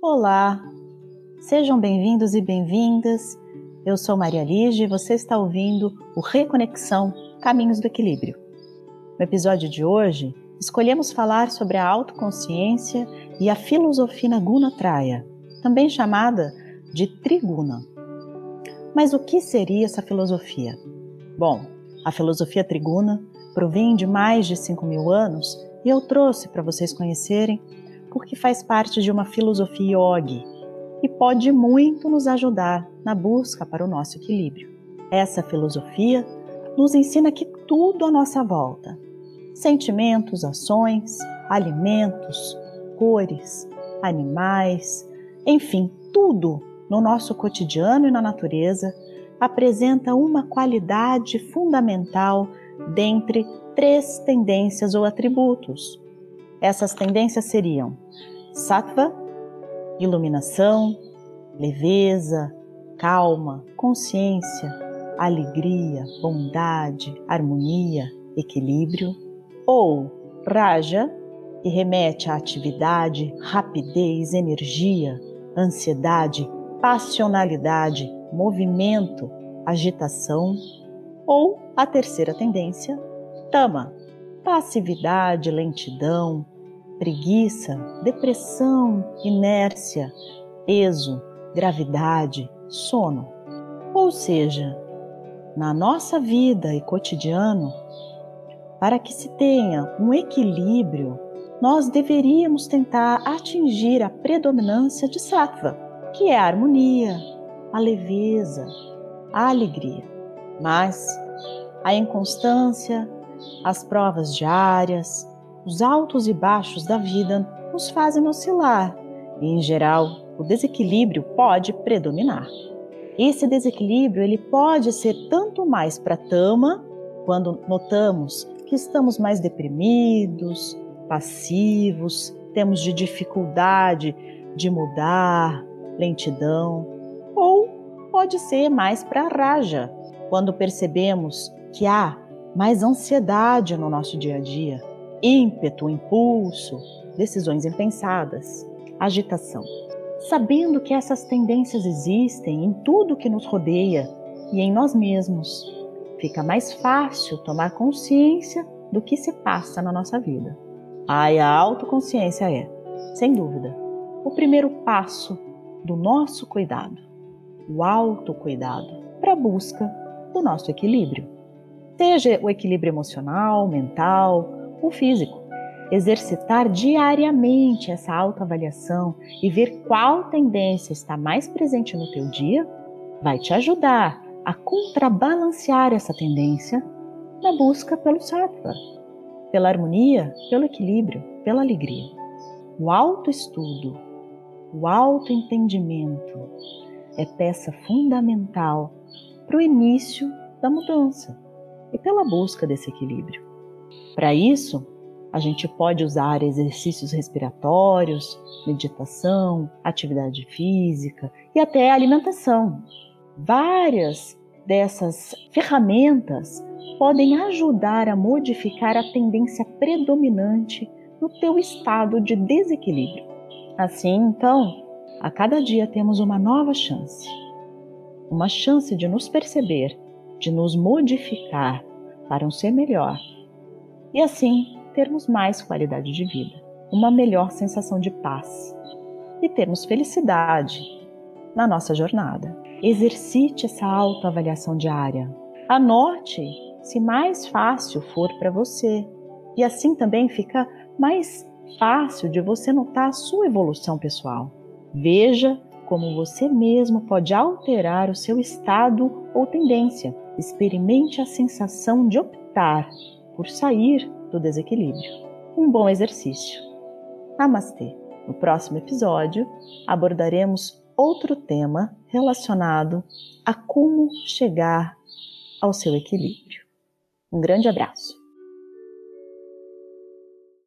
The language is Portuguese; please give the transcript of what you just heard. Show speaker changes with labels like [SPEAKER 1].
[SPEAKER 1] Olá, sejam bem-vindos e bem-vindas. Eu sou Maria Lige e você está ouvindo o Reconexão Caminhos do Equilíbrio. No episódio de hoje, escolhemos falar sobre a autoconsciência e a filosofia Gunatraya, também chamada de Triguna. Mas o que seria essa filosofia? Bom, a filosofia Triguna provém de mais de 5 mil anos e eu trouxe para vocês conhecerem porque faz parte de uma filosofia yogi e pode muito nos ajudar na busca para o nosso equilíbrio. Essa filosofia nos ensina que tudo à nossa volta, sentimentos, ações, alimentos, cores, animais, enfim, tudo no nosso cotidiano e na natureza apresenta uma qualidade fundamental dentre três tendências ou atributos. Essas tendências seriam sattva, iluminação, leveza, calma, consciência, alegria, bondade, harmonia, equilíbrio, ou raja, que remete à atividade, rapidez, energia, ansiedade, passionalidade, movimento, agitação, ou a terceira tendência, tama, passividade, lentidão, preguiça, depressão, inércia, peso, gravidade, sono. Ou seja, na nossa vida e cotidiano, para que se tenha um equilíbrio, nós deveríamos tentar atingir a predominância de sattva, que é a harmonia, a leveza, a alegria. Mas a inconstância, as provas diárias, os altos e baixos da vida nos fazem oscilar e, em geral, o desequilíbrio pode predominar. Esse desequilíbrio ele pode ser tanto mais para tama, quando notamos que estamos mais deprimidos, passivos, temos de dificuldade de mudar, lentidão, ou pode ser mais para raja, quando percebemos que há mais ansiedade no nosso dia a dia, ímpeto, impulso, decisões impensadas, agitação. Sabendo que essas tendências existem em tudo que nos rodeia e em nós mesmos, fica mais fácil tomar consciência do que se passa na nossa vida. Ai, a autoconsciência é, sem dúvida, o primeiro passo do nosso cuidado, o autocuidado, para a busca do nosso equilíbrio seja o equilíbrio emocional, mental ou físico. Exercitar diariamente essa autoavaliação e ver qual tendência está mais presente no teu dia vai te ajudar a contrabalancear essa tendência na busca pelo sattva, pela harmonia, pelo equilíbrio, pela alegria. O autoestudo, o autoentendimento é peça fundamental para o início da mudança e pela busca desse equilíbrio. Para isso, a gente pode usar exercícios respiratórios, meditação, atividade física e até alimentação. Várias dessas ferramentas podem ajudar a modificar a tendência predominante no teu estado de desequilíbrio. Assim, então, a cada dia temos uma nova chance. Uma chance de nos perceber de nos modificar para um ser melhor e assim termos mais qualidade de vida, uma melhor sensação de paz e termos felicidade na nossa jornada. Exercite essa autoavaliação diária. Anote se mais fácil for para você e assim também fica mais fácil de você notar a sua evolução pessoal. Veja como você mesmo pode alterar o seu estado ou tendência experimente a sensação de optar por sair do desequilíbrio. Um bom exercício. Namastê! No próximo episódio abordaremos outro tema relacionado a como chegar ao seu equilíbrio. Um grande abraço!